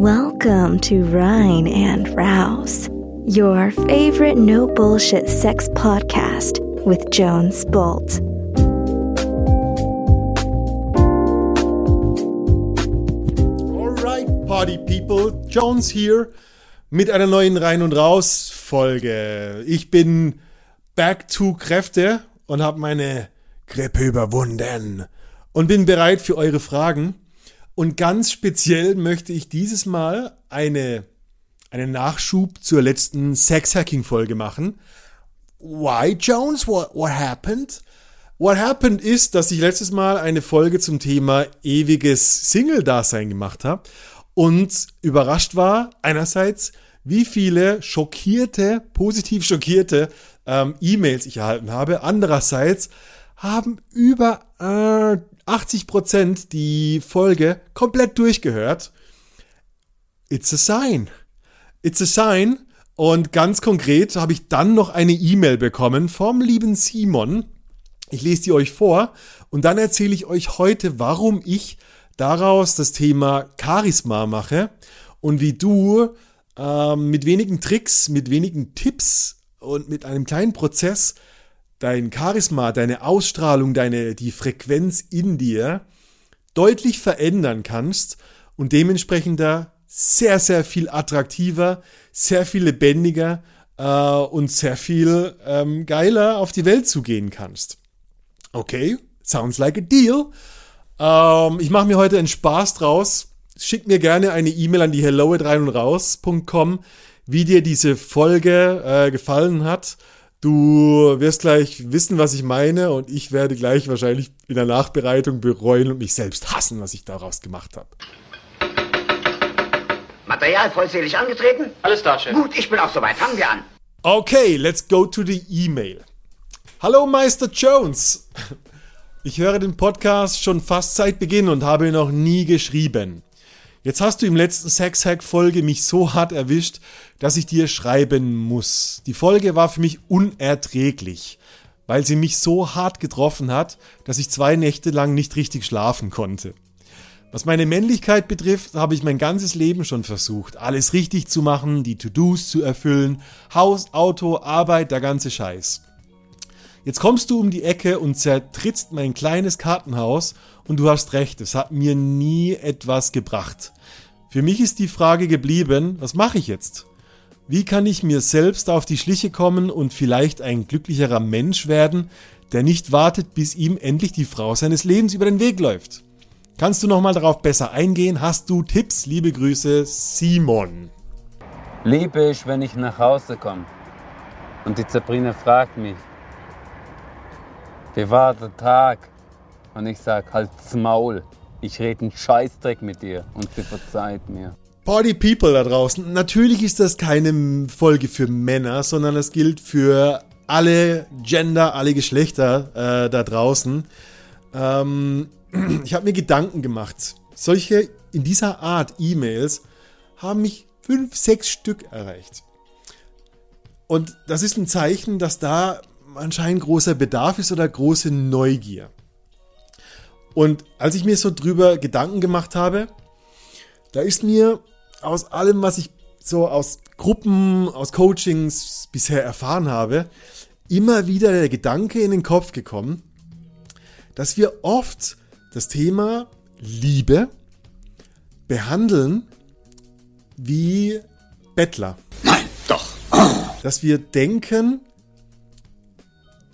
Welcome to Rhine and Rouse, your favorite no bullshit sex podcast with Jones Bolt. Alright, Party People, Jones hier mit einer neuen Rein und Raus Folge. Ich bin back to Kräfte und habe meine Grippe überwunden und bin bereit für eure Fragen. Und ganz speziell möchte ich dieses Mal eine, einen Nachschub zur letzten Sex-Hacking-Folge machen. Why, Jones? What, what happened? What happened ist, dass ich letztes Mal eine Folge zum Thema ewiges Single-Dasein gemacht habe und überrascht war, einerseits, wie viele schockierte, positiv schockierte ähm, E-Mails ich erhalten habe. Andererseits haben über äh, 80 Prozent die Folge komplett durchgehört. It's a sign. It's a sign. Und ganz konkret habe ich dann noch eine E-Mail bekommen vom lieben Simon. Ich lese die euch vor und dann erzähle ich euch heute, warum ich daraus das Thema Charisma mache und wie du ähm, mit wenigen Tricks, mit wenigen Tipps und mit einem kleinen Prozess dein Charisma, deine Ausstrahlung, deine, die Frequenz in dir deutlich verändern kannst und dementsprechend da sehr, sehr viel attraktiver, sehr viel lebendiger äh, und sehr viel ähm, geiler auf die Welt zugehen kannst. Okay, sounds like a deal. Ähm, ich mache mir heute einen Spaß draus. Schick mir gerne eine E-Mail an die hello at rein und raus.com, wie dir diese Folge äh, gefallen hat Du wirst gleich wissen, was ich meine und ich werde gleich wahrscheinlich in der Nachbereitung bereuen und mich selbst hassen, was ich daraus gemacht habe. Material vollzählig angetreten? Alles da, Chef. Gut, ich bin auch soweit. Fangen wir an. Okay, let's go to the email. Hallo Meister Jones. Ich höre den Podcast schon fast seit Beginn und habe noch nie geschrieben. Jetzt hast du im letzten Sex-Hack-Folge mich so hart erwischt, dass ich dir schreiben muss. Die Folge war für mich unerträglich, weil sie mich so hart getroffen hat, dass ich zwei Nächte lang nicht richtig schlafen konnte. Was meine Männlichkeit betrifft, habe ich mein ganzes Leben schon versucht, alles richtig zu machen, die To-Dos zu erfüllen, Haus, Auto, Arbeit, der ganze Scheiß. Jetzt kommst du um die Ecke und zertrittst mein kleines Kartenhaus und du hast recht, es hat mir nie etwas gebracht. Für mich ist die Frage geblieben, was mache ich jetzt? Wie kann ich mir selbst auf die Schliche kommen und vielleicht ein glücklicherer Mensch werden, der nicht wartet, bis ihm endlich die Frau seines Lebens über den Weg läuft? Kannst du nochmal darauf besser eingehen? Hast du Tipps? Liebe Grüße, Simon. Liebe ich, wenn ich nach Hause komme. Und die Sabrina fragt mich, wie war der Tag? Und ich sag, halt's Maul. Ich rede einen Scheißdreck mit dir und sie verzeiht mir. Party People da draußen. Natürlich ist das keine Folge für Männer, sondern es gilt für alle Gender, alle Geschlechter äh, da draußen. Ähm, ich habe mir Gedanken gemacht. Solche in dieser Art E-Mails haben mich fünf, sechs Stück erreicht. Und das ist ein Zeichen, dass da anscheinend großer Bedarf ist oder große Neugier. Und als ich mir so drüber Gedanken gemacht habe, da ist mir aus allem, was ich so aus Gruppen, aus Coachings bisher erfahren habe, immer wieder der Gedanke in den Kopf gekommen, dass wir oft das Thema Liebe behandeln wie Bettler. Nein, doch. Dass wir denken,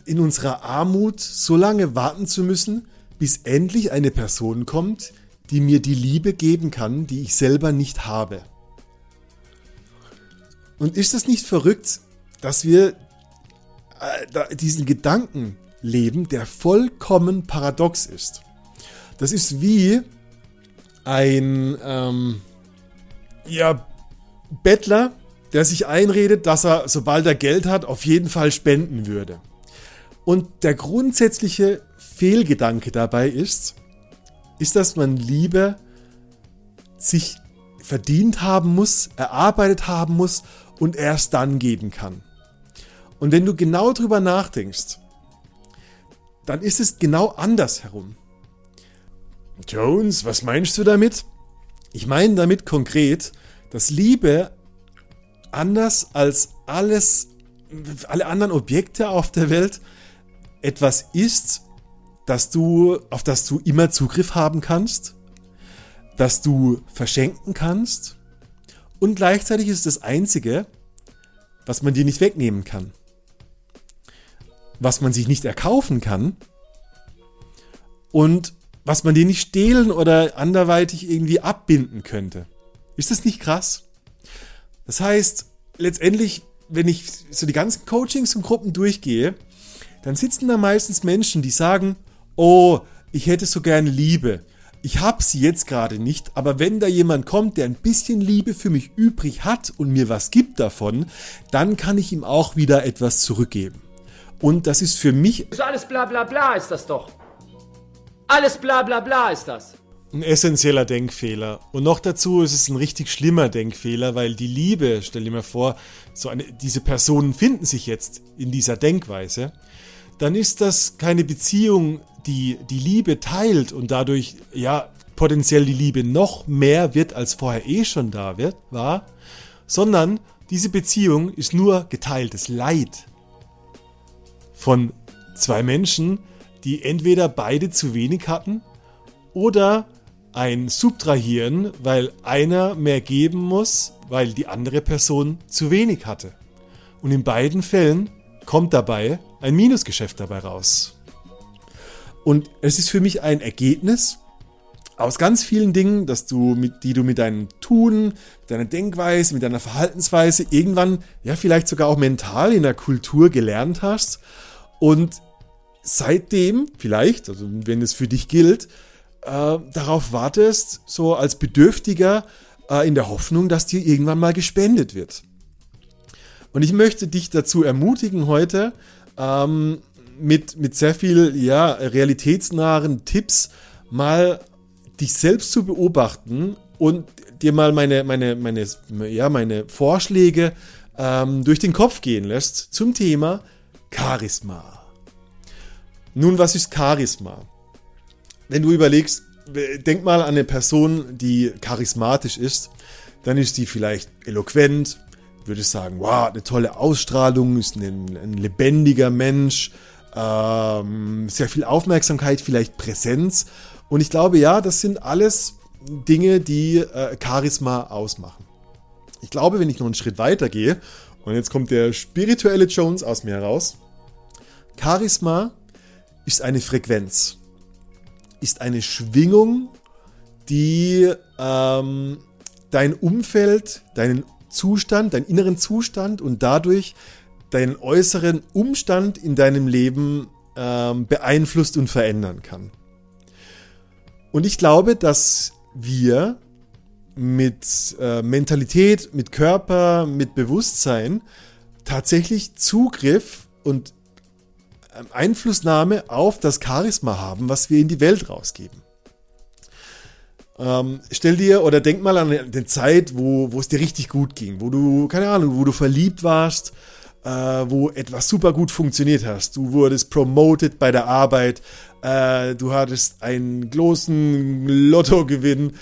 in unserer Armut so lange warten zu müssen, bis endlich eine Person kommt, die mir die Liebe geben kann, die ich selber nicht habe. Und ist es nicht verrückt, dass wir äh, diesen Gedanken leben, der vollkommen paradox ist? Das ist wie ein ähm, ja, Bettler, der sich einredet, dass er, sobald er Geld hat, auf jeden Fall spenden würde. Und der grundsätzliche Fehlgedanke dabei ist, ist, dass man Liebe sich verdient haben muss, erarbeitet haben muss und erst dann geben kann. Und wenn du genau drüber nachdenkst, dann ist es genau andersherum. Jones, was meinst du damit? Ich meine damit konkret, dass Liebe anders als alles, alle anderen Objekte auf der Welt etwas ist, dass du, auf das du immer Zugriff haben kannst, dass du verschenken kannst und gleichzeitig ist es das Einzige, was man dir nicht wegnehmen kann, was man sich nicht erkaufen kann und was man dir nicht stehlen oder anderweitig irgendwie abbinden könnte. Ist das nicht krass? Das heißt, letztendlich, wenn ich so die ganzen Coachings und Gruppen durchgehe, dann sitzen da meistens Menschen, die sagen, oh, ich hätte so gern Liebe. Ich habe sie jetzt gerade nicht, aber wenn da jemand kommt, der ein bisschen Liebe für mich übrig hat und mir was gibt davon, dann kann ich ihm auch wieder etwas zurückgeben. Und das ist für mich So alles bla bla bla ist das doch. Alles bla bla bla ist das. ein essentieller Denkfehler. Und noch dazu ist es ein richtig schlimmer Denkfehler, weil die Liebe, stell dir mal vor, so eine, diese Personen finden sich jetzt in dieser Denkweise, dann ist das keine Beziehung, die die Liebe teilt und dadurch ja potenziell die Liebe noch mehr wird, als vorher eh schon da wird, war, sondern diese Beziehung ist nur geteiltes Leid von zwei Menschen, die entweder beide zu wenig hatten oder ein Subtrahieren, weil einer mehr geben muss, weil die andere Person zu wenig hatte. Und in beiden Fällen kommt dabei ein Minusgeschäft dabei raus. Und es ist für mich ein Ergebnis aus ganz vielen Dingen, dass du mit, die du mit deinem Tun, mit deiner Denkweise, mit deiner Verhaltensweise irgendwann, ja, vielleicht sogar auch mental in der Kultur gelernt hast. Und seitdem, vielleicht, also wenn es für dich gilt, äh, darauf wartest, so als Bedürftiger, äh, in der Hoffnung, dass dir irgendwann mal gespendet wird. Und ich möchte dich dazu ermutigen heute, ähm, mit, mit sehr viel ja, realitätsnahen Tipps mal dich selbst zu beobachten und dir mal meine, meine, meine, ja, meine Vorschläge ähm, durch den Kopf gehen lässt zum Thema Charisma. Nun, was ist Charisma? Wenn du überlegst, denk mal an eine Person, die charismatisch ist, dann ist die vielleicht eloquent, würde sagen, wow, eine tolle Ausstrahlung, ist ein, ein lebendiger Mensch, ähm, sehr viel Aufmerksamkeit, vielleicht Präsenz. Und ich glaube, ja, das sind alles Dinge, die äh, Charisma ausmachen. Ich glaube, wenn ich noch einen Schritt weiter gehe, und jetzt kommt der spirituelle Jones aus mir heraus, Charisma ist eine Frequenz, ist eine Schwingung, die ähm, dein Umfeld, deinen Zustand, deinen inneren Zustand und dadurch deinen äußeren Umstand in deinem Leben ähm, beeinflusst und verändern kann. Und ich glaube, dass wir mit äh, Mentalität, mit Körper, mit Bewusstsein tatsächlich Zugriff und ähm, Einflussnahme auf das Charisma haben, was wir in die Welt rausgeben. Ähm, stell dir oder denk mal an eine Zeit, wo, wo es dir richtig gut ging, wo du, keine Ahnung, wo du verliebt warst, äh, wo etwas super gut funktioniert hast. Du wurdest promoted bei der Arbeit, äh, du hattest einen großen Lottogewinn,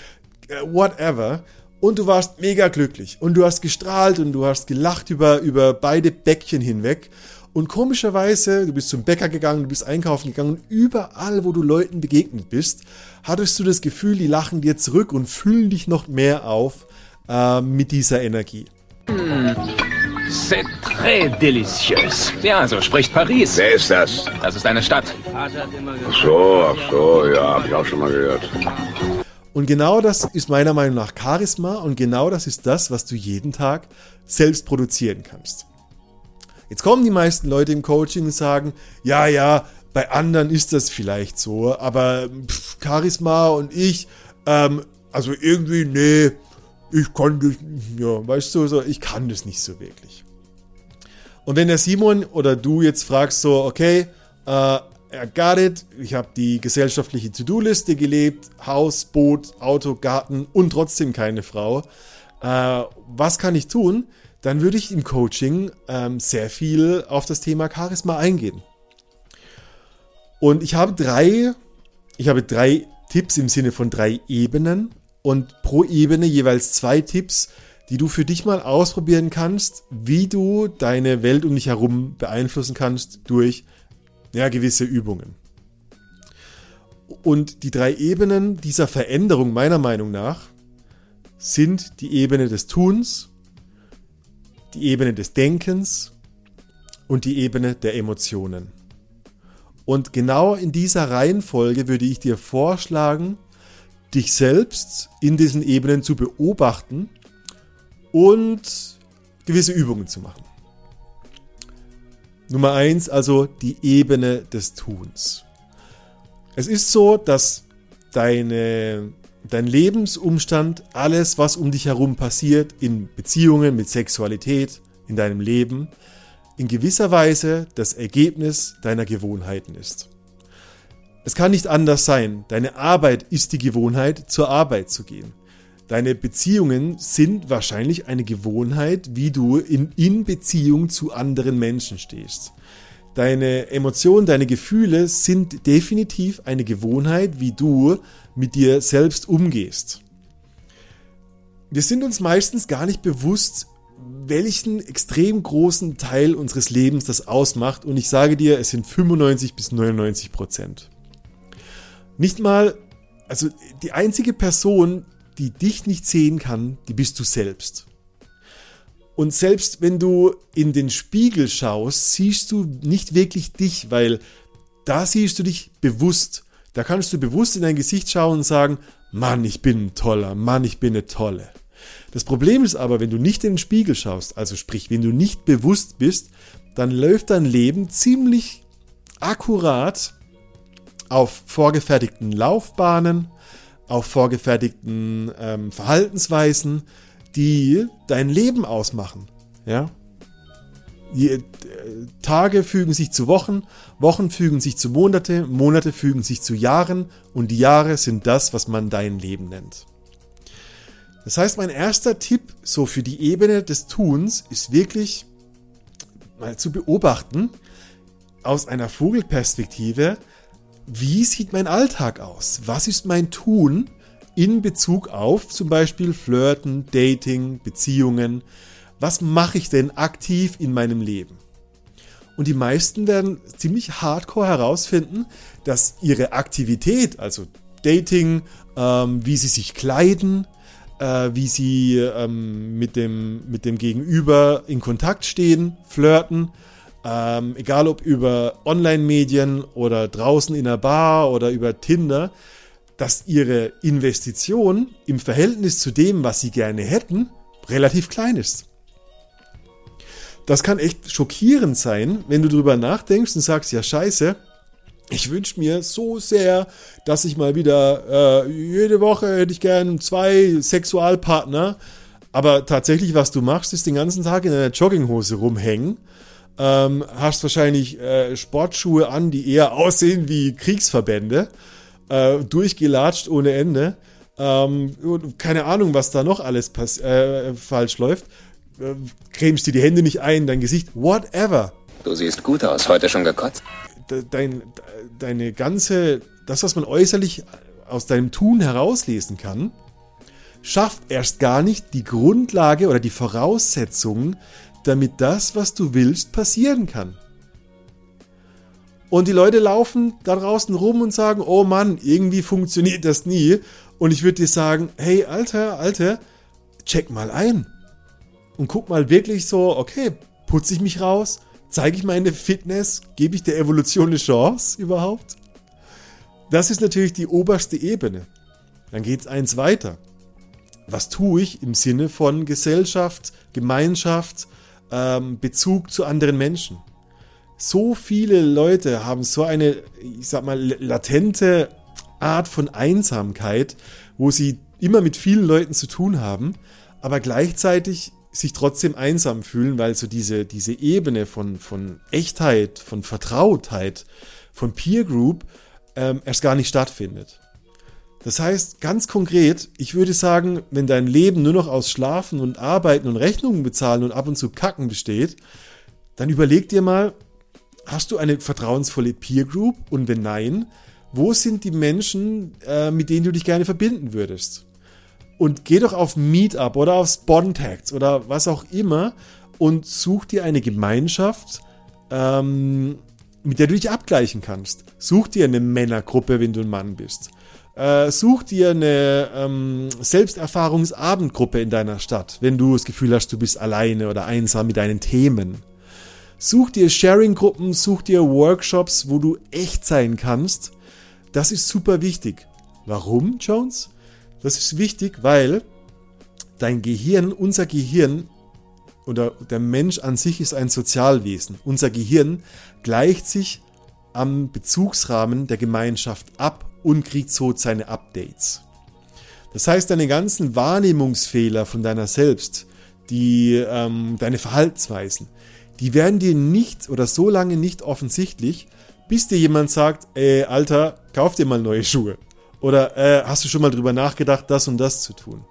äh, whatever. Und du warst mega glücklich und du hast gestrahlt und du hast gelacht über, über beide Bäckchen hinweg. Und komischerweise, du bist zum Bäcker gegangen, du bist einkaufen gegangen überall, wo du Leuten begegnet bist, hattest du das Gefühl, die lachen dir zurück und füllen dich noch mehr auf äh, mit dieser Energie. C'est très délicieux. Ja, so spricht Paris. Wer ist das? Das ist eine Stadt. Ach so, ach so, ja, habe ich auch schon mal gehört. Und genau das ist meiner Meinung nach Charisma und genau das ist das, was du jeden Tag selbst produzieren kannst. Jetzt kommen die meisten Leute im Coaching und sagen, ja, ja, bei anderen ist das vielleicht so, aber pff, Charisma und ich, ähm, also irgendwie, nee, ich kann das, ja, weißt du, so, ich kann das nicht so wirklich. Und wenn der Simon oder du jetzt fragst so, okay, äh, I got it, ich habe die gesellschaftliche To-Do-Liste gelebt, Haus, Boot, Auto, Garten und trotzdem keine Frau, äh, was kann ich tun? Dann würde ich im Coaching ähm, sehr viel auf das Thema Charisma eingehen. Und ich habe drei, ich habe drei Tipps im Sinne von drei Ebenen und pro Ebene jeweils zwei Tipps, die du für dich mal ausprobieren kannst, wie du deine Welt um dich herum beeinflussen kannst durch ja, gewisse Übungen. Und die drei Ebenen dieser Veränderung meiner Meinung nach sind die Ebene des Tuns, die Ebene des Denkens und die Ebene der Emotionen. Und genau in dieser Reihenfolge würde ich dir vorschlagen, dich selbst in diesen Ebenen zu beobachten und gewisse Übungen zu machen. Nummer eins, also die Ebene des Tuns. Es ist so, dass deine, dein Lebensumstand, alles, was um dich herum passiert, in Beziehungen, mit Sexualität, in deinem Leben, in gewisser Weise das Ergebnis deiner Gewohnheiten ist. Es kann nicht anders sein. Deine Arbeit ist die Gewohnheit, zur Arbeit zu gehen. Deine Beziehungen sind wahrscheinlich eine Gewohnheit, wie du in, in Beziehung zu anderen Menschen stehst. Deine Emotionen, deine Gefühle sind definitiv eine Gewohnheit, wie du mit dir selbst umgehst. Wir sind uns meistens gar nicht bewusst, welchen extrem großen Teil unseres Lebens das ausmacht. Und ich sage dir, es sind 95 bis 99 Prozent. Nicht mal, also die einzige Person, die dich nicht sehen kann, die bist du selbst. Und selbst wenn du in den Spiegel schaust, siehst du nicht wirklich dich, weil da siehst du dich bewusst. Da kannst du bewusst in dein Gesicht schauen und sagen, Mann, ich bin ein toller, Mann, ich bin eine tolle. Das Problem ist aber, wenn du nicht in den Spiegel schaust, also sprich, wenn du nicht bewusst bist, dann läuft dein Leben ziemlich akkurat auf vorgefertigten Laufbahnen, auf vorgefertigten ähm, Verhaltensweisen, die dein Leben ausmachen. Ja? Die, äh, Tage fügen sich zu Wochen, Wochen fügen sich zu Monate, Monate fügen sich zu Jahren und die Jahre sind das, was man dein Leben nennt. Das heißt, mein erster Tipp so für die Ebene des Tuns ist wirklich mal zu beobachten aus einer Vogelperspektive, wie sieht mein Alltag aus? Was ist mein Tun in Bezug auf zum Beispiel Flirten, Dating, Beziehungen? Was mache ich denn aktiv in meinem Leben? Und die meisten werden ziemlich hardcore herausfinden, dass ihre Aktivität, also Dating, ähm, wie sie sich kleiden, äh, wie sie ähm, mit, dem, mit dem Gegenüber in Kontakt stehen, flirten, ähm, egal ob über Online-Medien oder draußen in der Bar oder über Tinder, dass ihre Investition im Verhältnis zu dem, was sie gerne hätten, relativ klein ist. Das kann echt schockierend sein, wenn du drüber nachdenkst und sagst, ja scheiße, ich wünsche mir so sehr, dass ich mal wieder, äh, jede Woche hätte ich gern zwei Sexualpartner, aber tatsächlich, was du machst, ist den ganzen Tag in einer Jogginghose rumhängen ähm, hast wahrscheinlich äh, Sportschuhe an, die eher aussehen wie Kriegsverbände, äh, durchgelatscht ohne Ende. Ähm, keine Ahnung, was da noch alles äh, falsch läuft. Äh, cremst dir die Hände nicht ein, dein Gesicht, whatever. Du siehst gut aus, heute schon gekotzt. Dein, deine ganze, das, was man äußerlich aus deinem Tun herauslesen kann, schafft erst gar nicht die Grundlage oder die Voraussetzungen, damit das, was du willst, passieren kann. Und die Leute laufen da draußen rum und sagen, oh Mann, irgendwie funktioniert das nie. Und ich würde dir sagen, hey, Alter, Alter, check mal ein. Und guck mal wirklich so, okay, putze ich mich raus? Zeige ich meine Fitness? Gebe ich der Evolution eine Chance überhaupt? Das ist natürlich die oberste Ebene. Dann geht es eins weiter. Was tue ich im Sinne von Gesellschaft, Gemeinschaft, ähm, Bezug zu anderen Menschen. So viele Leute haben so eine, ich sag mal, latente Art von Einsamkeit, wo sie immer mit vielen Leuten zu tun haben, aber gleichzeitig sich trotzdem einsam fühlen, weil so diese, diese Ebene von, von Echtheit, von Vertrautheit, von Peer Group ähm, erst gar nicht stattfindet. Das heißt, ganz konkret, ich würde sagen, wenn dein Leben nur noch aus Schlafen und Arbeiten und Rechnungen bezahlen und ab und zu Kacken besteht, dann überleg dir mal, hast du eine vertrauensvolle Peer Group? Und wenn nein, wo sind die Menschen, äh, mit denen du dich gerne verbinden würdest? Und geh doch auf Meetup oder auf Spontax oder was auch immer und such dir eine Gemeinschaft, ähm, mit der du dich abgleichen kannst. Such dir eine Männergruppe, wenn du ein Mann bist. Äh, such dir eine ähm, Selbsterfahrungsabendgruppe in deiner Stadt, wenn du das Gefühl hast, du bist alleine oder einsam mit deinen Themen. Such dir Sharing-Gruppen, such dir Workshops, wo du echt sein kannst. Das ist super wichtig. Warum, Jones? Das ist wichtig, weil dein Gehirn, unser Gehirn oder der Mensch an sich ist ein Sozialwesen. Unser Gehirn gleicht sich am Bezugsrahmen der Gemeinschaft ab und kriegt so seine Updates. Das heißt, deine ganzen Wahrnehmungsfehler von deiner selbst, die, ähm, deine Verhaltensweisen, die werden dir nicht oder so lange nicht offensichtlich, bis dir jemand sagt, ey, Alter, kauf dir mal neue Schuhe. Oder äh, hast du schon mal drüber nachgedacht, das und das zu tun?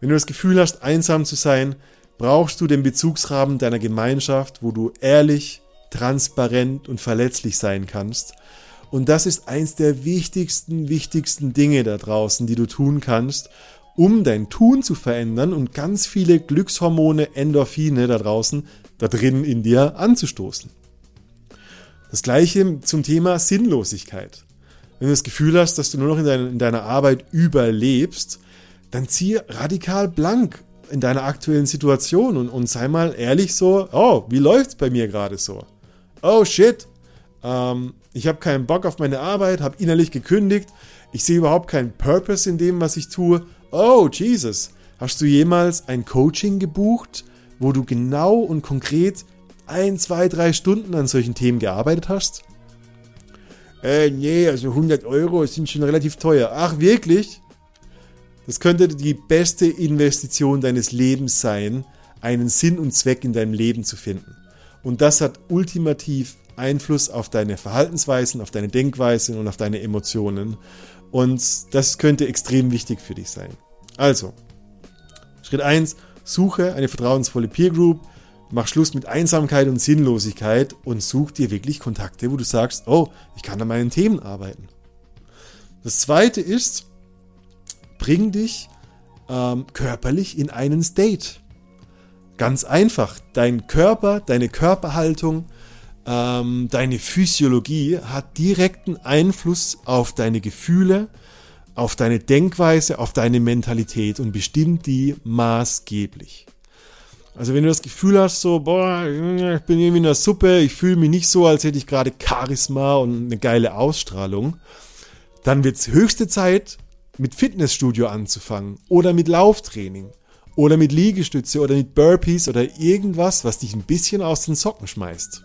Wenn du das Gefühl hast, einsam zu sein, brauchst du den Bezugsrahmen deiner Gemeinschaft, wo du ehrlich, transparent und verletzlich sein kannst. Und das ist eins der wichtigsten, wichtigsten Dinge da draußen, die du tun kannst, um dein Tun zu verändern und ganz viele Glückshormone, Endorphine da draußen, da drin in dir anzustoßen. Das gleiche zum Thema Sinnlosigkeit. Wenn du das Gefühl hast, dass du nur noch in, deiner, in deiner Arbeit überlebst, dann zieh radikal blank in deiner aktuellen Situation und, und sei mal ehrlich so, oh, wie läuft's bei mir gerade so? Oh shit, ähm, ich habe keinen Bock auf meine Arbeit, habe innerlich gekündigt, ich sehe überhaupt keinen Purpose in dem, was ich tue. Oh Jesus, hast du jemals ein Coaching gebucht, wo du genau und konkret ein, zwei, drei Stunden an solchen Themen gearbeitet hast? Äh, nee, also 100 Euro sind schon relativ teuer. Ach, wirklich? Das könnte die beste Investition deines Lebens sein, einen Sinn und Zweck in deinem Leben zu finden. Und das hat ultimativ Einfluss auf deine Verhaltensweisen, auf deine Denkweise und auf deine Emotionen. Und das könnte extrem wichtig für dich sein. Also, Schritt 1, suche eine vertrauensvolle Peer Group, mach Schluss mit Einsamkeit und Sinnlosigkeit und such dir wirklich Kontakte, wo du sagst, oh, ich kann an meinen Themen arbeiten. Das zweite ist, bring dich ähm, körperlich in einen State. Ganz einfach. Dein Körper, deine Körperhaltung, ähm, deine Physiologie hat direkten Einfluss auf deine Gefühle, auf deine Denkweise, auf deine Mentalität und bestimmt die maßgeblich. Also wenn du das Gefühl hast, so, boah, ich bin irgendwie in der Suppe, ich fühle mich nicht so, als hätte ich gerade Charisma und eine geile Ausstrahlung, dann wird es höchste Zeit, mit Fitnessstudio anzufangen oder mit Lauftraining oder mit Liegestütze oder mit Burpees oder irgendwas, was dich ein bisschen aus den Socken schmeißt.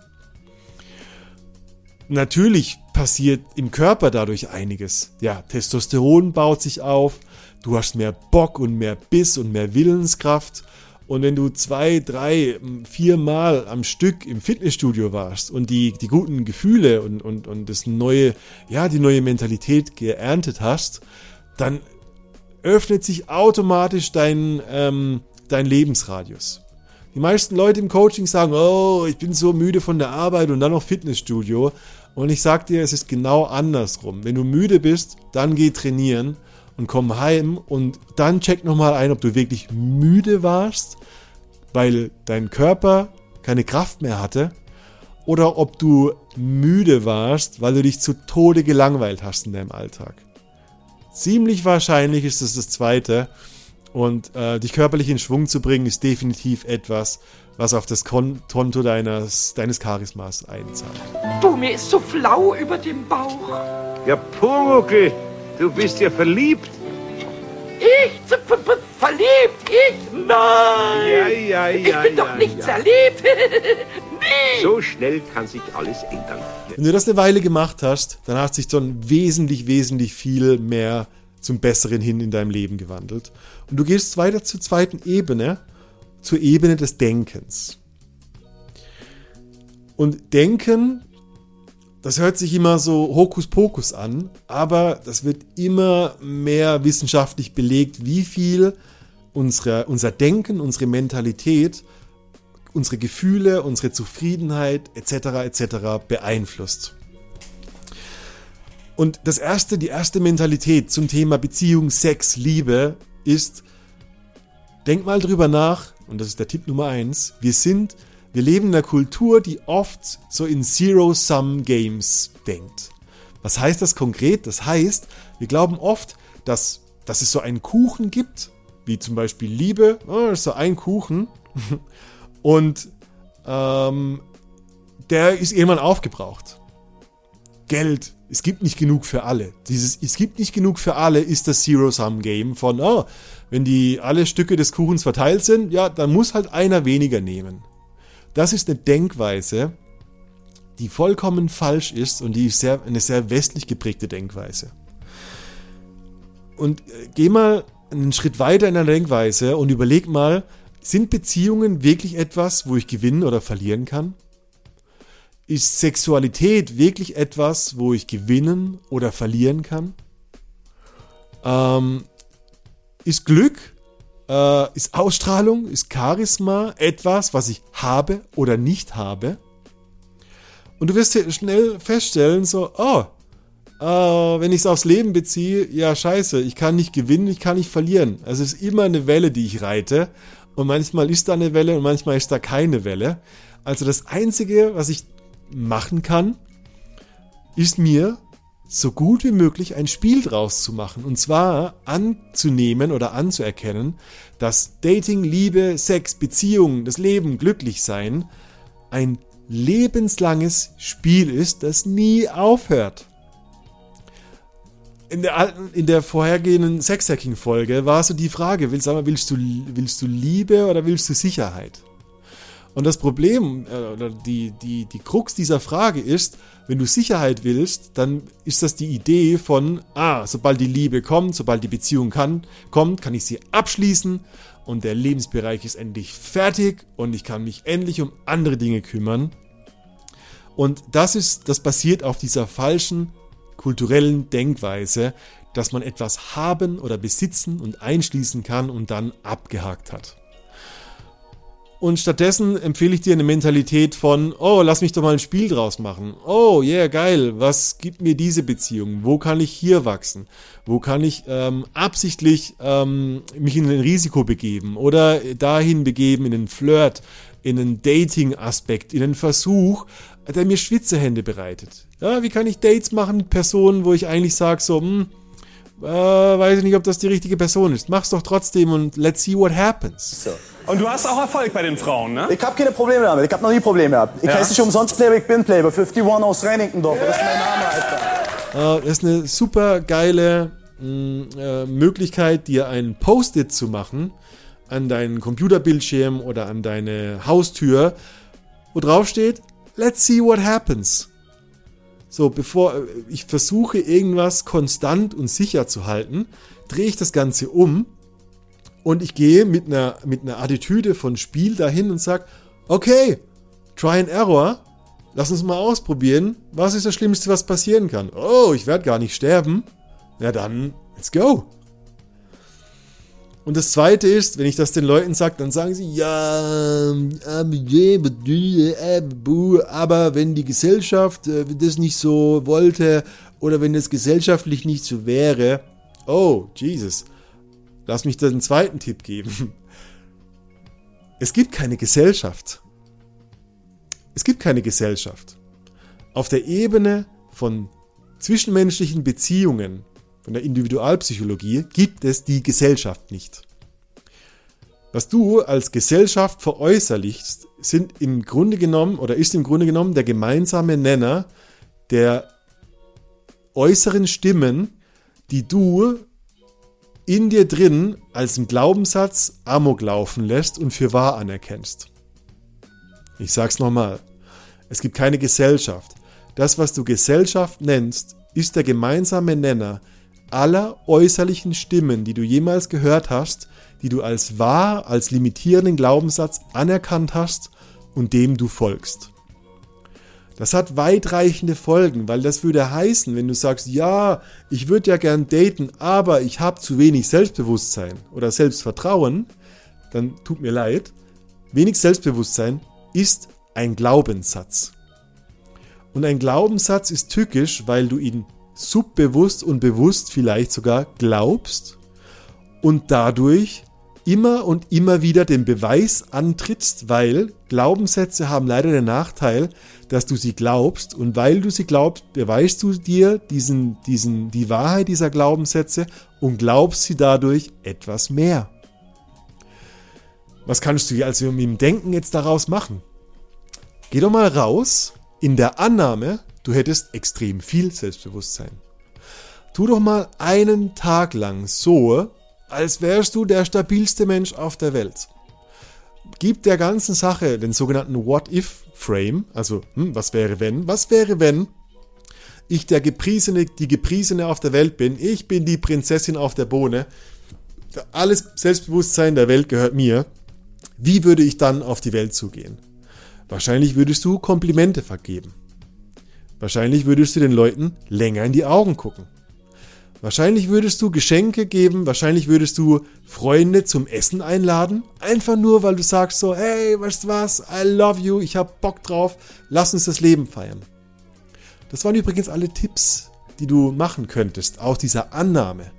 Natürlich passiert im Körper dadurch einiges. Ja, Testosteron baut sich auf, du hast mehr Bock und mehr Biss und mehr Willenskraft. Und wenn du zwei, drei, vier Mal am Stück im Fitnessstudio warst und die, die guten Gefühle und, und, und das neue, ja, die neue Mentalität geerntet hast, dann öffnet sich automatisch dein, ähm, dein Lebensradius. Die meisten Leute im Coaching sagen, oh, ich bin so müde von der Arbeit und dann noch Fitnessstudio. Und ich sag dir, es ist genau andersrum. Wenn du müde bist, dann geh trainieren und komm heim und dann check nochmal ein, ob du wirklich müde warst, weil dein Körper keine Kraft mehr hatte oder ob du müde warst, weil du dich zu Tode gelangweilt hast in deinem Alltag. Ziemlich wahrscheinlich ist es das zweite. Und äh, dich körperlich in Schwung zu bringen, ist definitiv etwas, was auf das Konto deines, deines Charismas einzahlt. Du, mir ist so flau über dem Bauch. Ja, Pumuckel, du bist ja verliebt. Ich verliebt? Ich? Nein! Ja, ja, ja. Ich bin ja, doch nicht ja. verliebt. nee! So schnell kann sich alles ändern. Wenn du das eine Weile gemacht hast, dann hat sich dann wesentlich, wesentlich viel mehr zum Besseren hin in deinem Leben gewandelt. Und du gehst weiter zur zweiten Ebene, zur Ebene des Denkens. Und Denken, das hört sich immer so Hokuspokus an, aber das wird immer mehr wissenschaftlich belegt, wie viel unsere, unser Denken, unsere Mentalität, unsere Gefühle, unsere Zufriedenheit etc. etc. beeinflusst. Und das erste, die erste Mentalität zum Thema Beziehung, Sex, Liebe ist, denk mal drüber nach, und das ist der Tipp Nummer eins, wir sind, wir leben in einer Kultur, die oft so in Zero-Sum-Games denkt. Was heißt das konkret? Das heißt, wir glauben oft, dass, dass es so einen Kuchen gibt, wie zum Beispiel Liebe, oh, so ein Kuchen, und ähm, der ist irgendwann aufgebraucht. Geld, es gibt nicht genug für alle. Dieses Es gibt nicht genug für alle ist das Zero-Sum-Game von, oh, wenn die alle Stücke des Kuchens verteilt sind, ja, dann muss halt einer weniger nehmen. Das ist eine Denkweise, die vollkommen falsch ist und die ist sehr, eine sehr westlich geprägte Denkweise. Und äh, geh mal einen Schritt weiter in der Denkweise und überleg mal, sind Beziehungen wirklich etwas, wo ich gewinnen oder verlieren kann? Ist Sexualität wirklich etwas, wo ich gewinnen oder verlieren kann? Ähm, ist Glück, äh, ist Ausstrahlung, ist Charisma etwas, was ich habe oder nicht habe? Und du wirst schnell feststellen, so, oh, äh, wenn ich es aufs Leben beziehe, ja, scheiße, ich kann nicht gewinnen, ich kann nicht verlieren. Also es ist immer eine Welle, die ich reite. Und manchmal ist da eine Welle und manchmal ist da keine Welle. Also das Einzige, was ich machen kann, ist mir so gut wie möglich ein Spiel draus zu machen. Und zwar anzunehmen oder anzuerkennen, dass Dating, Liebe, Sex, Beziehung, das Leben, glücklich sein ein lebenslanges Spiel ist, das nie aufhört. In der, in der vorhergehenden Sexhacking-Folge war so die Frage, willst, mal, willst, du, willst du Liebe oder willst du Sicherheit? Und das Problem äh, oder die, die, die Krux dieser Frage ist, wenn du Sicherheit willst, dann ist das die Idee von, ah, sobald die Liebe kommt, sobald die Beziehung kann, kommt, kann ich sie abschließen und der Lebensbereich ist endlich fertig und ich kann mich endlich um andere Dinge kümmern. Und das ist, das basiert auf dieser falschen kulturellen Denkweise, dass man etwas haben oder besitzen und einschließen kann und dann abgehakt hat. Und stattdessen empfehle ich dir eine Mentalität von, oh, lass mich doch mal ein Spiel draus machen. Oh, yeah, geil. Was gibt mir diese Beziehung? Wo kann ich hier wachsen? Wo kann ich ähm, absichtlich ähm, mich in ein Risiko begeben oder dahin begeben in einen Flirt, in einen Dating-Aspekt, in einen Versuch, der mir Schwitzehände bereitet. Ja, wie kann ich Dates machen mit Personen, wo ich eigentlich sage so, hm, äh, weiß ich nicht, ob das die richtige Person ist. Mach's doch trotzdem und let's see what happens. So. Und du hast auch Erfolg bei den Frauen, ne? Ich habe keine Probleme damit. Ich habe noch nie Probleme gehabt. Ich ja. heiße nicht umsonst Playboy, ich bin Playboy. 51 aus Reinickendorf. Yeah. Das ist mein Name, Alter. Äh, das ist eine super geile mh, mm, äh, Möglichkeit, dir ein Post-it zu machen an deinen Computerbildschirm oder an deine Haustür, wo drauf steht, let's see what happens. So, bevor äh, ich versuche, irgendwas konstant und sicher zu halten, drehe ich das Ganze um und ich gehe mit einer, mit einer Attitüde von Spiel dahin und sage, okay, try and error, lass uns mal ausprobieren, was ist das Schlimmste, was passieren kann? Oh, ich werde gar nicht sterben. Ja dann, let's go. Und das zweite ist, wenn ich das den Leuten sage, dann sagen sie, ja, aber wenn die Gesellschaft äh, das nicht so wollte oder wenn es gesellschaftlich nicht so wäre, oh, Jesus, lass mich den zweiten Tipp geben. Es gibt keine Gesellschaft. Es gibt keine Gesellschaft. Auf der Ebene von zwischenmenschlichen Beziehungen von der Individualpsychologie gibt es die Gesellschaft nicht. Was du als Gesellschaft veräußerlichst, sind im Grunde genommen oder ist im Grunde genommen der gemeinsame Nenner der äußeren Stimmen, die du in dir drin als einen Glaubenssatz Amok laufen lässt und für wahr anerkennst. Ich sag's nochmal. Es gibt keine Gesellschaft. Das, was du Gesellschaft nennst, ist der gemeinsame Nenner aller äußerlichen Stimmen, die du jemals gehört hast, die du als wahr, als limitierenden Glaubenssatz anerkannt hast und dem du folgst. Das hat weitreichende Folgen, weil das würde heißen, wenn du sagst, ja, ich würde ja gern daten, aber ich habe zu wenig Selbstbewusstsein oder Selbstvertrauen, dann tut mir leid. Wenig Selbstbewusstsein ist ein Glaubenssatz. Und ein Glaubenssatz ist tückisch, weil du ihn subbewusst und bewusst vielleicht sogar glaubst und dadurch immer und immer wieder den Beweis antrittst, weil Glaubenssätze haben leider den Nachteil, dass du sie glaubst und weil du sie glaubst, beweist du dir diesen, diesen, die Wahrheit dieser Glaubenssätze und glaubst sie dadurch etwas mehr. Was kannst du also mit dem Denken jetzt daraus machen? Geh doch mal raus in der Annahme, du hättest extrem viel Selbstbewusstsein. Tu doch mal einen Tag lang so, als wärst du der stabilste Mensch auf der Welt. Gib der ganzen Sache den sogenannten What-If-Frame, also hm, was wäre wenn, was wäre wenn ich der gepriesene, die gepriesene auf der Welt bin, ich bin die Prinzessin auf der Bohne, alles Selbstbewusstsein der Welt gehört mir, wie würde ich dann auf die Welt zugehen? Wahrscheinlich würdest du Komplimente vergeben. Wahrscheinlich würdest du den Leuten länger in die Augen gucken. Wahrscheinlich würdest du Geschenke geben, wahrscheinlich würdest du Freunde zum Essen einladen, einfach nur, weil du sagst so, hey, weißt du was, I love you, ich hab Bock drauf, lass uns das Leben feiern. Das waren übrigens alle Tipps, die du machen könntest, aus dieser Annahme.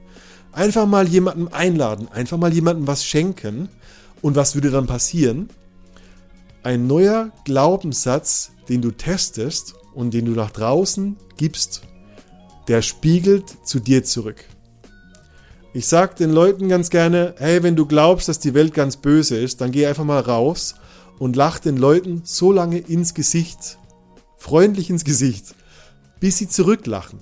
Einfach mal jemanden einladen, einfach mal jemandem was schenken und was würde dann passieren? Ein neuer Glaubenssatz, den du testest und den du nach draußen gibst der spiegelt zu dir zurück. Ich sag den Leuten ganz gerne, hey, wenn du glaubst, dass die Welt ganz böse ist, dann geh einfach mal raus und lach den Leuten so lange ins Gesicht, freundlich ins Gesicht, bis sie zurücklachen.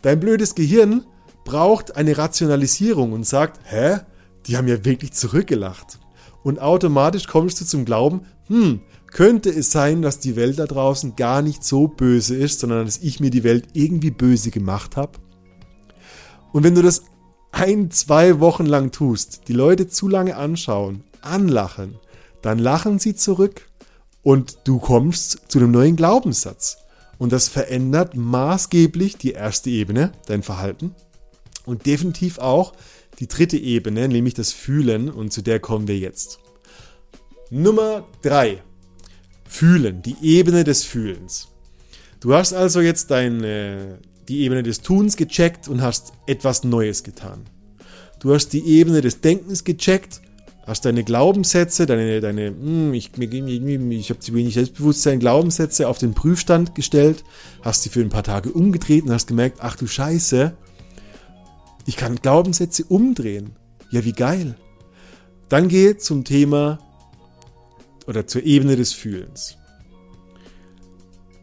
Dein blödes Gehirn braucht eine Rationalisierung und sagt, hä, die haben ja wirklich zurückgelacht. Und automatisch kommst du zum Glauben, hm, könnte es sein, dass die Welt da draußen gar nicht so böse ist, sondern dass ich mir die Welt irgendwie böse gemacht habe? Und wenn du das ein, zwei Wochen lang tust, die Leute zu lange anschauen, anlachen, dann lachen sie zurück und du kommst zu einem neuen Glaubenssatz. Und das verändert maßgeblich die erste Ebene, dein Verhalten. Und definitiv auch die dritte Ebene, nämlich das Fühlen. Und zu der kommen wir jetzt. Nummer drei. Fühlen, die Ebene des Fühlens. Du hast also jetzt deine, die Ebene des Tuns gecheckt und hast etwas Neues getan. Du hast die Ebene des Denkens gecheckt, hast deine Glaubenssätze, deine, deine hm, ich, ich habe zu wenig Selbstbewusstsein, Glaubenssätze auf den Prüfstand gestellt, hast sie für ein paar Tage umgedreht und hast gemerkt, ach du Scheiße, ich kann Glaubenssätze umdrehen. Ja, wie geil. Dann geh zum Thema oder zur Ebene des Fühlens.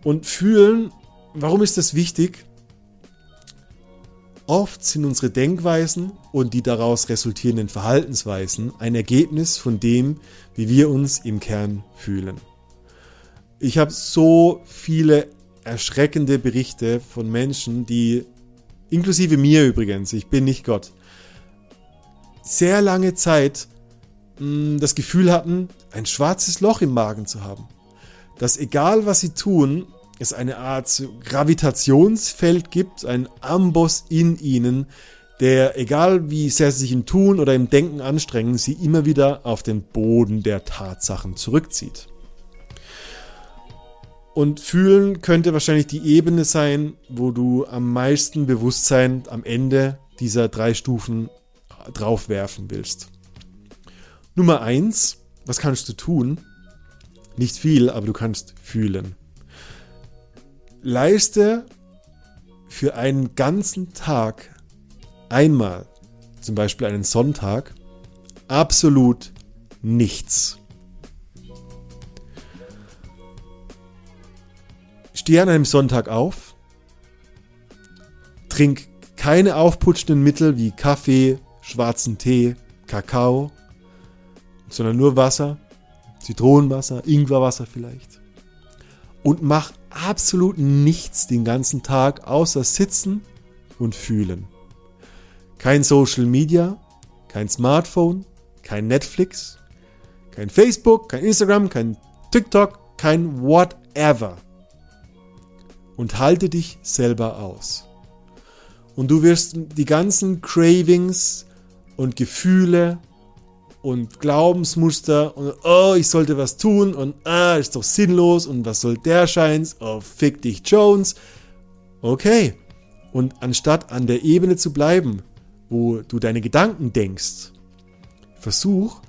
Und fühlen, warum ist das wichtig? Oft sind unsere Denkweisen und die daraus resultierenden Verhaltensweisen ein Ergebnis von dem, wie wir uns im Kern fühlen. Ich habe so viele erschreckende Berichte von Menschen, die, inklusive mir übrigens, ich bin nicht Gott, sehr lange Zeit mh, das Gefühl hatten, ein schwarzes Loch im Magen zu haben. Dass egal was sie tun, es eine Art Gravitationsfeld gibt, ein Amboss in ihnen, der, egal wie sehr sie sich im Tun oder im Denken anstrengen, sie immer wieder auf den Boden der Tatsachen zurückzieht. Und fühlen könnte wahrscheinlich die Ebene sein, wo du am meisten Bewusstsein am Ende dieser drei Stufen draufwerfen willst. Nummer eins, was kannst du tun? Nicht viel, aber du kannst fühlen. Leiste für einen ganzen Tag einmal, zum Beispiel einen Sonntag, absolut nichts. Steh an einem Sonntag auf, trink keine aufputschenden Mittel wie Kaffee, schwarzen Tee, Kakao, sondern nur Wasser, Zitronenwasser, Ingwerwasser vielleicht. Und mach absolut nichts den ganzen Tag außer sitzen und fühlen. Kein Social Media, kein Smartphone, kein Netflix, kein Facebook, kein Instagram, kein TikTok, kein whatever. Und halte dich selber aus. Und du wirst die ganzen Cravings und Gefühle und Glaubensmuster und oh, ich sollte was tun und ah, ist doch sinnlos und was soll der Scheins? Oh, fick dich Jones. Okay. Und anstatt an der Ebene zu bleiben wo du deine Gedanken denkst, versuch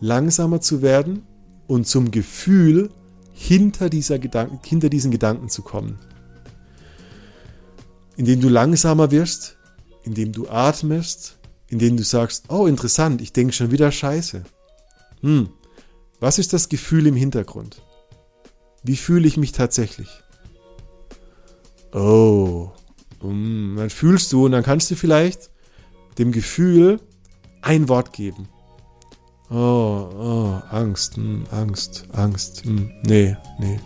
langsamer zu werden und zum Gefühl hinter, dieser Gedanken, hinter diesen Gedanken zu kommen. Indem du langsamer wirst, indem du atmest, indem du sagst, oh interessant, ich denke schon wieder Scheiße. Hm, was ist das Gefühl im Hintergrund? Wie fühle ich mich tatsächlich? Oh, um, dann fühlst du und dann kannst du vielleicht dem Gefühl ein Wort geben. Oh, oh, Angst, hm, Angst, Angst, hm, nee, nee.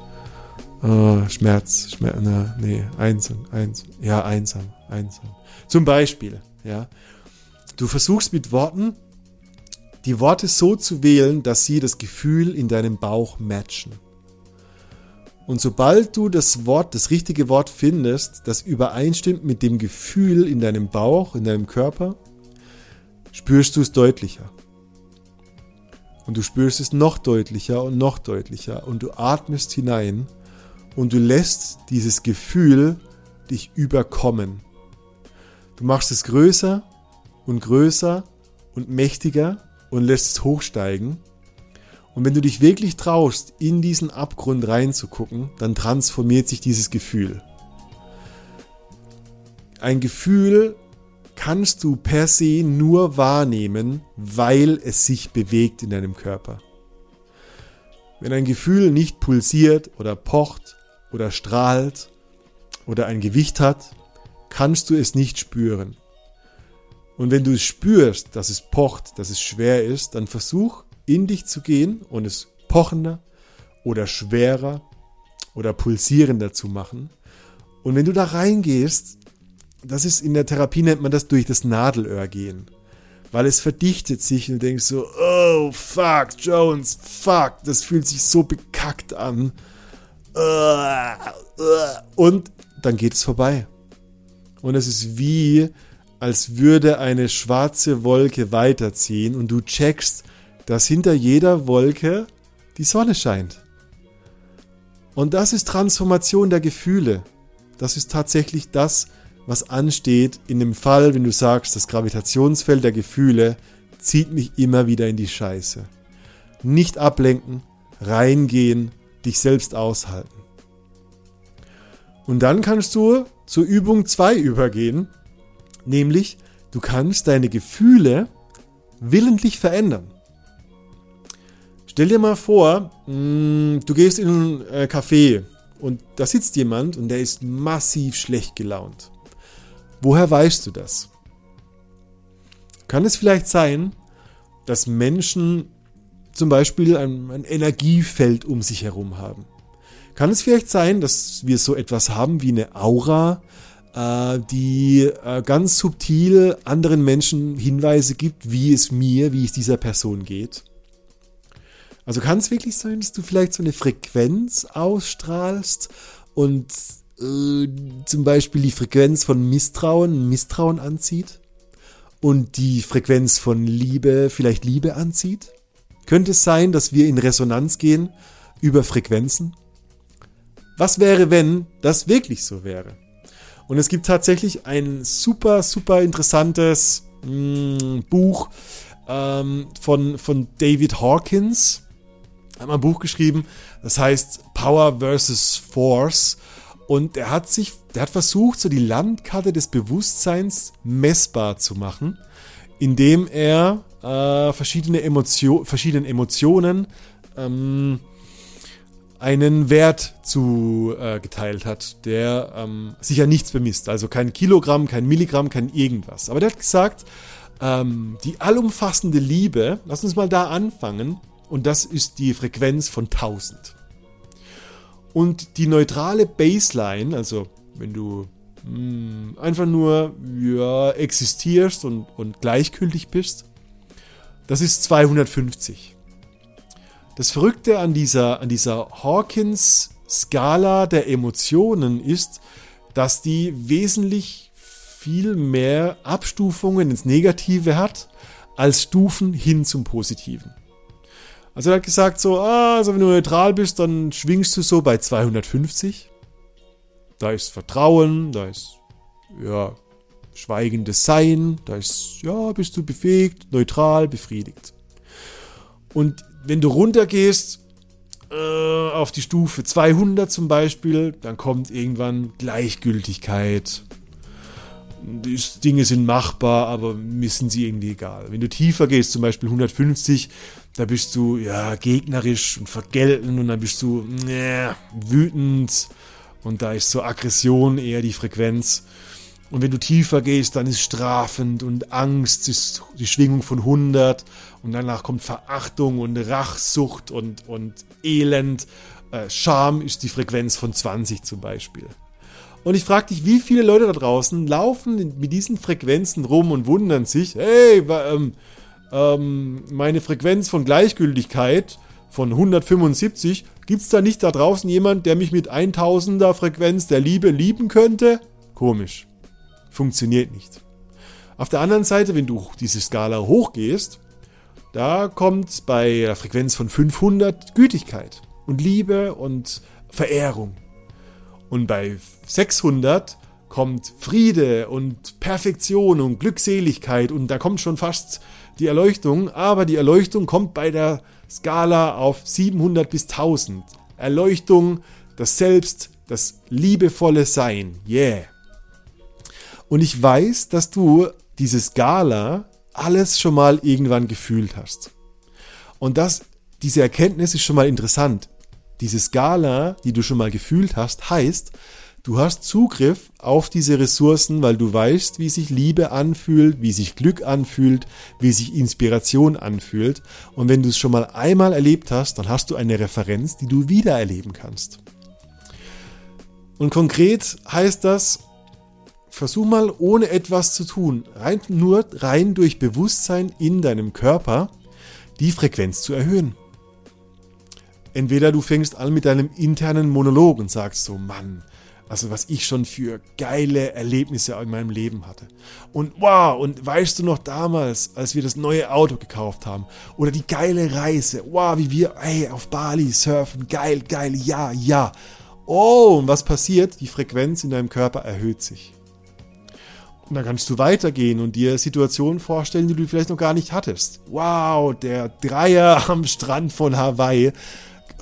Oh, Schmerz, Schmerz, na, nee, einsam, einsam, ja, einsam, einsam. Zum Beispiel, ja. Du versuchst mit Worten die Worte so zu wählen, dass sie das Gefühl in deinem Bauch matchen. Und sobald du das Wort, das richtige Wort findest, das übereinstimmt mit dem Gefühl in deinem Bauch, in deinem Körper, spürst du es deutlicher. Und du spürst es noch deutlicher und noch deutlicher und du atmest hinein und du lässt dieses Gefühl dich überkommen. Du machst es größer und größer und mächtiger und lässt es hochsteigen und wenn du dich wirklich traust, in diesen Abgrund reinzugucken, dann transformiert sich dieses Gefühl. Ein Gefühl kannst du per se nur wahrnehmen, weil es sich bewegt in deinem Körper. Wenn ein Gefühl nicht pulsiert oder pocht oder strahlt oder ein Gewicht hat, kannst du es nicht spüren. Und wenn du es spürst, dass es pocht, dass es schwer ist, dann versuch in dich zu gehen und es pochender oder schwerer oder pulsierender zu machen. Und wenn du da reingehst, das ist in der Therapie nennt man das durch das Nadelöhr gehen. Weil es verdichtet sich und du denkst so, oh fuck, Jones, fuck, das fühlt sich so bekackt an. Und dann geht es vorbei. Und es ist wie, als würde eine schwarze Wolke weiterziehen und du checkst, dass hinter jeder Wolke die Sonne scheint. Und das ist Transformation der Gefühle. Das ist tatsächlich das, was ansteht in dem Fall, wenn du sagst, das Gravitationsfeld der Gefühle zieht mich immer wieder in die Scheiße. Nicht ablenken, reingehen, dich selbst aushalten. Und dann kannst du zur Übung 2 übergehen, nämlich du kannst deine Gefühle willentlich verändern. Stell dir mal vor, mm, du gehst in ein äh, Café und da sitzt jemand und der ist massiv schlecht gelaunt. Woher weißt du das? Kann es vielleicht sein, dass Menschen zum Beispiel ein, ein Energiefeld um sich herum haben? Kann es vielleicht sein, dass wir so etwas haben wie eine Aura, die äh, ganz subtil anderen Menschen Hinweise gibt, wie es mir, wie es dieser Person geht? Also kann es wirklich sein, dass du vielleicht so eine Frequenz ausstrahlst und äh, zum Beispiel die Frequenz von Misstrauen Misstrauen anzieht und die Frequenz von Liebe vielleicht Liebe anzieht? Könnte es sein, dass wir in Resonanz gehen über Frequenzen? Was wäre, wenn das wirklich so wäre? Und es gibt tatsächlich ein super, super interessantes mh, mm, Buch ähm, von, von David Hawkins hat mal ein Buch geschrieben, das heißt Power versus Force. Und er hat sich, der hat versucht, so die Landkarte des Bewusstseins messbar zu machen, indem er äh, verschiedene Emotion, verschiedenen Emotionen ähm, einen Wert zu äh, geteilt hat, der ähm, sich ja nichts bemisst. Also kein Kilogramm, kein Milligramm, kein irgendwas. Aber der hat gesagt, ähm, die allumfassende Liebe, lass uns mal da anfangen, und das ist die Frequenz von 1000. Und die neutrale Baseline, also wenn du mh, hm, einfach nur ja, existierst und, und gleichgültig bist, das ist 250. Das Verrückte an dieser, an dieser Hawkins-Skala der Emotionen ist, dass die wesentlich viel mehr Abstufungen ins Negative hat, als Stufen hin zum Positiven. Also er hat gesagt so, ah, also wenn du neutral bist, dann schwingst du so bei 250. Da ist Vertrauen, da ist, ja, schweigendes Sein, da ist, ja, bist du befähigt, neutral, befriedigt. Und wenn du runtergehst äh, auf die Stufe 200 zum Beispiel, dann kommt irgendwann Gleichgültigkeit. Die Dinge sind machbar, aber sind sie irgendwie egal. Wenn du tiefer gehst, zum Beispiel 150, da bist du ja gegnerisch und vergelten und dann bist du äh, wütend und da ist so Aggression eher die Frequenz. Und wenn du tiefer gehst, dann ist strafend und Angst ist die Schwingung von 100 und danach kommt Verachtung und Rachsucht und, und Elend. Äh, Scham ist die Frequenz von 20 zum Beispiel. Und ich frage dich, wie viele Leute da draußen laufen mit diesen Frequenzen rum und wundern sich, hey, ähm, ähm, meine Frequenz von Gleichgültigkeit von 175, gibt es da nicht da draußen jemand, der mich mit 1000er Frequenz der Liebe lieben könnte? Komisch. Funktioniert nicht. Auf der anderen Seite, wenn du diese Skala hochgehst, da kommt bei der Frequenz von 500 Gütigkeit und Liebe und Verehrung. Und bei 600 kommt Friede und Perfektion und Glückseligkeit und da kommt schon fast die Erleuchtung, aber die Erleuchtung kommt bei der Skala auf 700 bis 1000. Erleuchtung, das Selbst, das liebevolle Sein. Yeah. Und ich weiß, dass du diese Skala alles schon mal irgendwann gefühlt hast. Und das, diese Erkenntnis ist schon mal interessant. Diese Skala, die du schon mal gefühlt hast, heißt, du hast Zugriff auf diese Ressourcen, weil du weißt, wie sich Liebe anfühlt, wie sich Glück anfühlt, wie sich Inspiration anfühlt. Und wenn du es schon mal einmal erlebt hast, dann hast du eine Referenz, die du wieder erleben kannst. Und konkret heißt das, versuch mal ohne etwas zu tun, rein, nur rein durch Bewusstsein in deinem Körper die Frequenz zu erhöhen. Entweder du fängst an mit deinem internen Monolog und sagst so, Mann, also was ich schon für geile Erlebnisse in meinem Leben hatte. Und wow, und weißt du noch damals, als wir das neue Auto gekauft haben oder die geile Reise, wow, wie wir ey, auf Bali surfen, geil, geil, ja, ja. Oh, und was passiert? Die Frequenz in deinem Körper erhöht sich. Und dann kannst du weitergehen und dir Situationen vorstellen, die du vielleicht noch gar nicht hattest. Wow, der Dreier am Strand von Hawaii.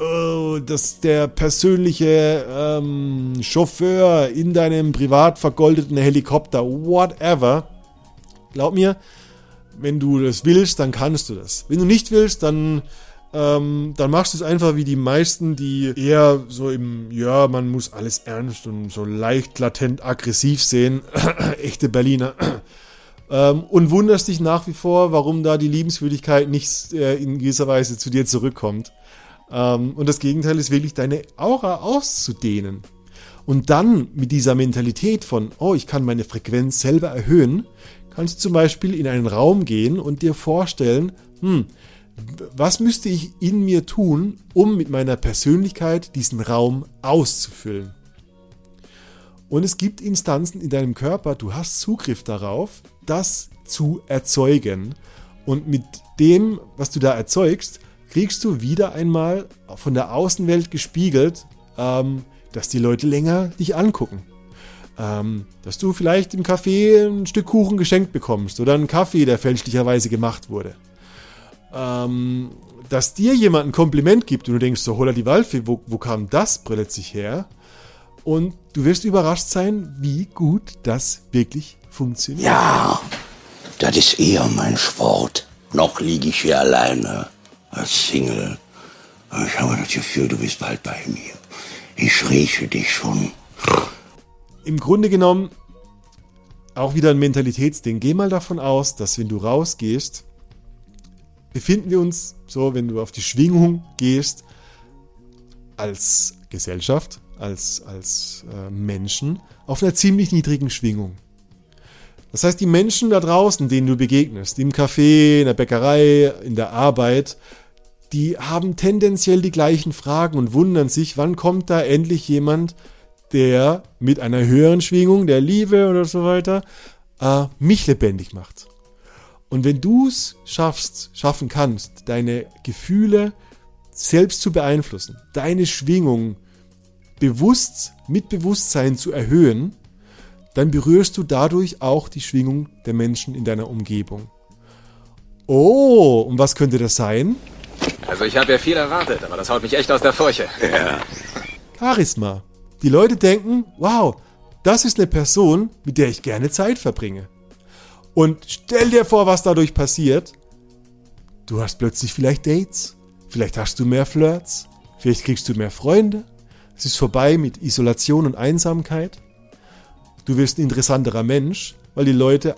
Oh, dass der persönliche ähm, Chauffeur in deinem privat vergoldeten Helikopter, whatever. Glaub mir, wenn du das willst, dann kannst du das. Wenn du nicht willst, dann ähm, dann machst du es einfach wie die meisten, die eher so im, ja, man muss alles ernst und so leicht latent aggressiv sehen. Echte Berliner. ähm, und wunderst dich nach wie vor, warum da die Liebenswürdigkeit nicht äh, in gewisser Weise zu dir zurückkommt. Ähm, und das Gegenteil ist wirklich deine Aura auszudehnen. Und dann mit dieser Mentalität von, oh, ich kann meine Frequenz selber erhöhen, kannst du zum Beispiel in einen Raum gehen und dir vorstellen, hm, was müsste ich in mir tun, um mit meiner Persönlichkeit diesen Raum auszufüllen? Und es gibt Instanzen in deinem Körper, du hast Zugriff darauf, das zu erzeugen. Und mit dem, was du da erzeugst, kriegst du wieder einmal von der Außenwelt gespiegelt, ähm, dass die Leute länger dich angucken. Ähm, dass du vielleicht im Café ein Stück Kuchen geschenkt bekommst oder einen Kaffee, der fälschlicherweise gemacht wurde ähm, dass dir jemand ein Kompliment gibt und du denkst so, holla die Waldfee, wo, wo kam das plötzlich her? Und du wirst überrascht sein, wie gut das wirklich funktioniert. Ja, das ist eher mein Sport. Noch liege ich hier alleine als Single. Aber ich habe das Gefühl, du bist bald bei mir. Ich rieche dich schon. Im Grunde genommen auch wieder ein Mentalitätsding. Geh mal davon aus, dass wenn du rausgehst, befinden wir uns, so wenn du auf die Schwingung gehst, als Gesellschaft, als, als äh, Menschen, auf einer ziemlich niedrigen Schwingung. Das heißt, die Menschen da draußen, denen du begegnest, im Café, in der Bäckerei, in der Arbeit, die haben tendenziell die gleichen Fragen und wundern sich, wann kommt da endlich jemand, der mit einer höheren Schwingung, der Liebe oder so weiter, äh, mich lebendig macht. Und wenn du es schaffst, schaffen kannst, deine Gefühle selbst zu beeinflussen, deine Schwingung bewusst mit Bewusstsein zu erhöhen, dann berührst du dadurch auch die Schwingung der Menschen in deiner Umgebung. Oh, und was könnte das sein? Also ich habe ja viel erwartet, aber das haut mich echt aus der Furche. Ja. Charisma. Die Leute denken, wow, das ist eine Person, mit der ich gerne Zeit verbringe. Und stell dir vor, was dadurch passiert. Du hast plötzlich vielleicht Dates, vielleicht hast du mehr Flirts, vielleicht kriegst du mehr Freunde. Es ist vorbei mit Isolation und Einsamkeit. Du wirst ein interessanterer Mensch, weil die Leute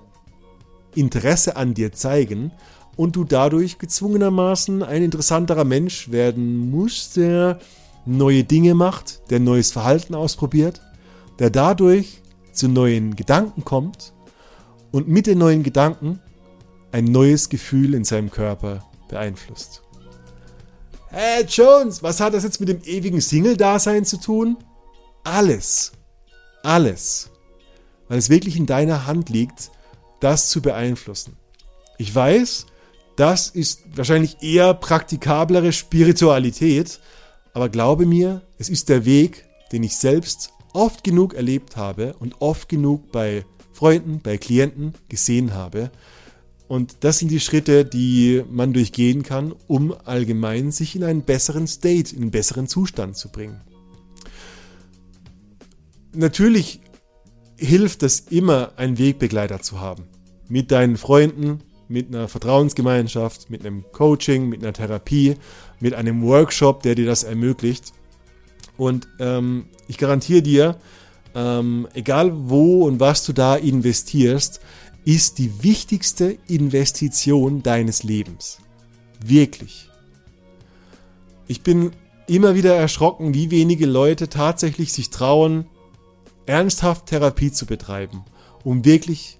Interesse an dir zeigen und du dadurch gezwungenermaßen ein interessanterer Mensch werden musst, der neue Dinge macht, der neues Verhalten ausprobiert, der dadurch zu neuen Gedanken kommt und mit den neuen Gedanken ein neues Gefühl in seinem Körper beeinflusst. Hey Jones, was hat das jetzt mit dem ewigen Single-Dasein zu tun? Alles. Alles. Weil es wirklich in deiner Hand liegt, das zu beeinflussen. Ich weiß, das ist wahrscheinlich eher praktikablere Spiritualität, aber glaube mir, es ist der Weg, den ich selbst oft genug erlebt habe und oft genug bei Freunden, bei Klienten gesehen habe. Und das sind die Schritte, die man durchgehen kann, um allgemein sich in einen besseren State, in einen besseren Zustand zu bringen. Natürlich hilft es immer, einen Wegbegleiter zu haben. Mit deinen Freunden, mit einer Vertrauensgemeinschaft, mit einem Coaching, mit einer Therapie, mit einem Workshop, der dir das ermöglicht. Und ähm, ich garantiere dir, ähm, egal wo und was du da investierst, ist die wichtigste Investition deines Lebens. Wirklich. Ich bin immer wieder erschrocken, wie wenige Leute tatsächlich sich trauen, ernsthaft Therapie zu betreiben, um wirklich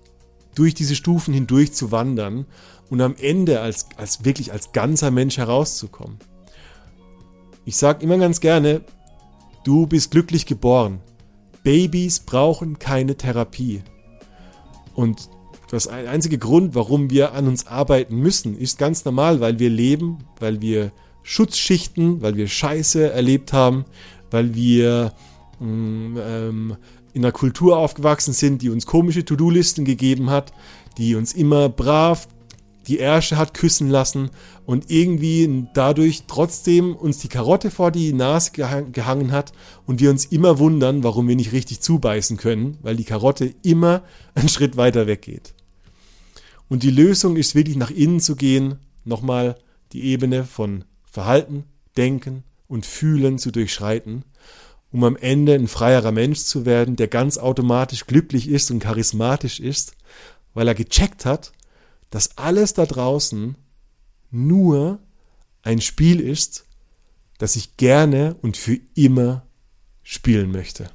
durch diese Stufen hindurch zu wandern und am Ende als, als wirklich als ganzer Mensch herauszukommen. Ich sage immer ganz gerne, du bist glücklich geboren. Babys brauchen keine Therapie. Und das einzige Grund, warum wir an uns arbeiten müssen, ist ganz normal, weil wir leben, weil wir Schutzschichten, weil wir Scheiße erlebt haben, weil wir mm, ähm, in einer Kultur aufgewachsen sind, die uns komische To-Do-Listen gegeben hat, die uns immer brav die Ärsche hat küssen lassen und irgendwie dadurch trotzdem uns die Karotte vor die Nase gehangen hat und wir uns immer wundern, warum wir nicht richtig zubeißen können, weil die Karotte immer einen Schritt weiter weggeht. Und die Lösung ist wirklich nach innen zu gehen, nochmal die Ebene von Verhalten, Denken und Fühlen zu durchschreiten um am Ende ein freierer Mensch zu werden, der ganz automatisch glücklich ist und charismatisch ist, weil er gecheckt hat, dass alles da draußen nur ein Spiel ist, das ich gerne und für immer spielen möchte.